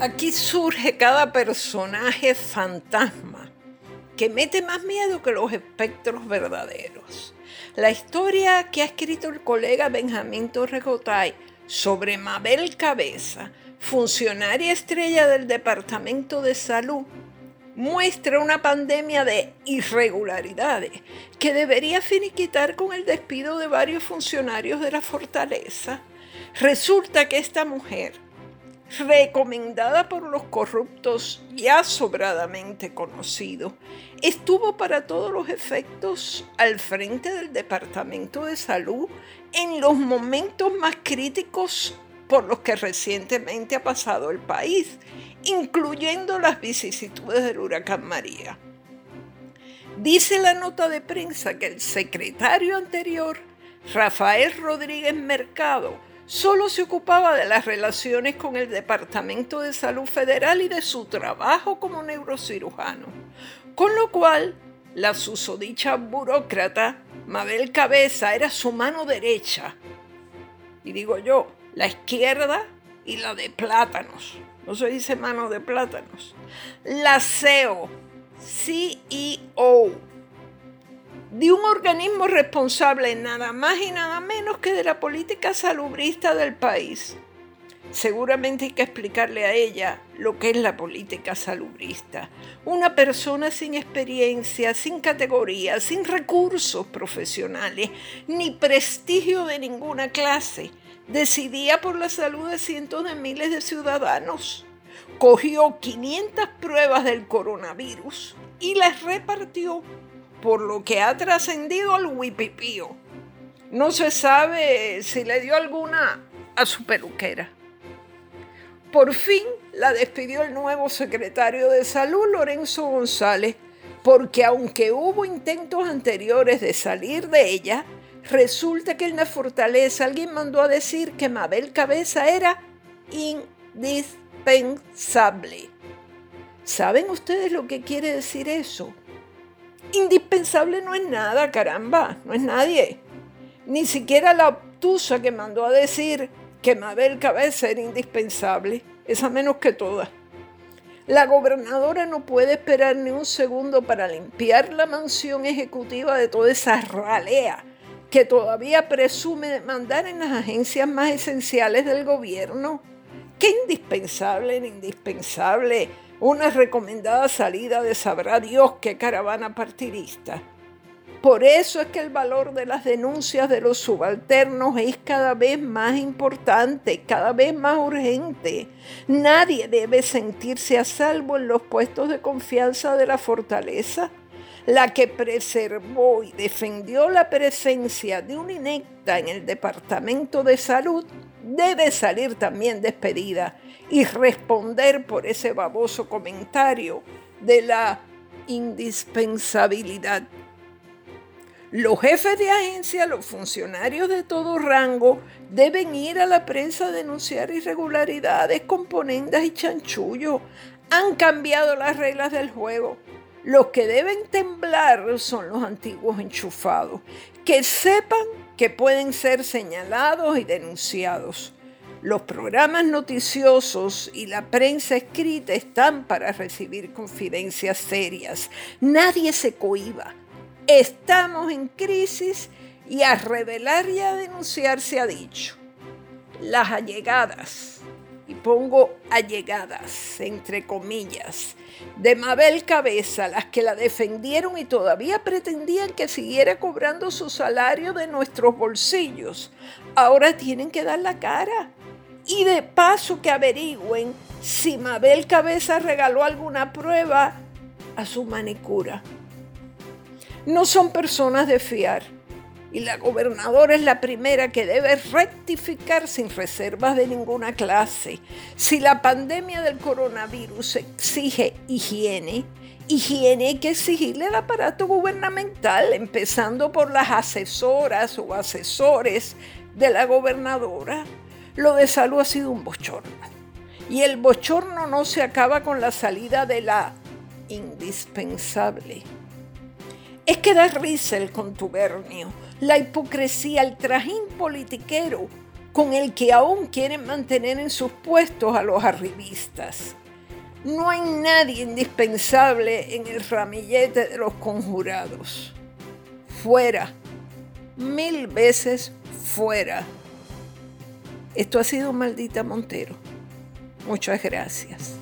Aquí surge cada personaje fantasma que mete más miedo que los espectros verdaderos. La historia que ha escrito el colega Benjamín Torregotay sobre Mabel Cabeza, funcionaria estrella del Departamento de Salud, muestra una pandemia de irregularidades que debería finiquitar con el despido de varios funcionarios de la fortaleza. Resulta que esta mujer, recomendada por los corruptos ya sobradamente conocidos, estuvo para todos los efectos al frente del Departamento de Salud en los momentos más críticos por los que recientemente ha pasado el país, incluyendo las vicisitudes del huracán María. Dice la nota de prensa que el secretario anterior, Rafael Rodríguez Mercado, solo se ocupaba de las relaciones con el Departamento de Salud Federal y de su trabajo como neurocirujano, con lo cual la susodicha burócrata Mabel Cabeza era su mano derecha. Y digo yo, la izquierda y la de plátanos. No se dice mano de plátanos. La CEO, CEO de un organismo responsable nada más y nada menos que de la política salubrista del país. Seguramente hay que explicarle a ella lo que es la política salubrista. Una persona sin experiencia, sin categoría, sin recursos profesionales, ni prestigio de ninguna clase, decidía por la salud de cientos de miles de ciudadanos. Cogió 500 pruebas del coronavirus y las repartió por lo que ha trascendido al huipipío. No se sabe si le dio alguna a su peluquera. Por fin la despidió el nuevo secretario de salud, Lorenzo González, porque aunque hubo intentos anteriores de salir de ella, resulta que en la fortaleza alguien mandó a decir que Mabel Cabeza era indispensable. ¿Saben ustedes lo que quiere decir eso? Indispensable no es nada, caramba, no es nadie. Ni siquiera la obtusa que mandó a decir que Mabel Cabeza era indispensable, esa menos que todas. La gobernadora no puede esperar ni un segundo para limpiar la mansión ejecutiva de toda esa ralea que todavía presume mandar en las agencias más esenciales del gobierno. Qué indispensable, indispensable una recomendada salida de sabrá Dios qué caravana partidista. Por eso es que el valor de las denuncias de los subalternos es cada vez más importante, cada vez más urgente. Nadie debe sentirse a salvo en los puestos de confianza de la fortaleza. La que preservó y defendió la presencia de una inecta en el Departamento de Salud debe salir también despedida y responder por ese baboso comentario de la indispensabilidad. Los jefes de agencia, los funcionarios de todo rango, deben ir a la prensa a denunciar irregularidades, componendas y chanchullo. Han cambiado las reglas del juego. Los que deben temblar son los antiguos enchufados, que sepan que pueden ser señalados y denunciados. Los programas noticiosos y la prensa escrita están para recibir confidencias serias. Nadie se cohiba. Estamos en crisis y a revelar y a denunciar se ha dicho. Las allegadas, pongo allegadas entre comillas, de Mabel Cabeza, las que la defendieron y todavía pretendían que siguiera cobrando su salario de nuestros bolsillos, ahora tienen que dar la cara. Y de paso que averigüen si Mabel Cabeza regaló alguna prueba a su manicura. No son personas de fiar y la gobernadora es la primera que debe rectificar sin reservas de ninguna clase. Si la pandemia del coronavirus exige higiene, higiene hay que exigirle al aparato gubernamental, empezando por las asesoras o asesores de la gobernadora. Lo de salud ha sido un bochorno. Y el bochorno no se acaba con la salida de la indispensable. Es que da risa el contubernio la hipocresía, el trajín politiquero con el que aún quieren mantener en sus puestos a los arribistas. No hay nadie indispensable en el ramillete de los conjurados. Fuera, mil veces fuera. Esto ha sido Maldita Montero. Muchas gracias.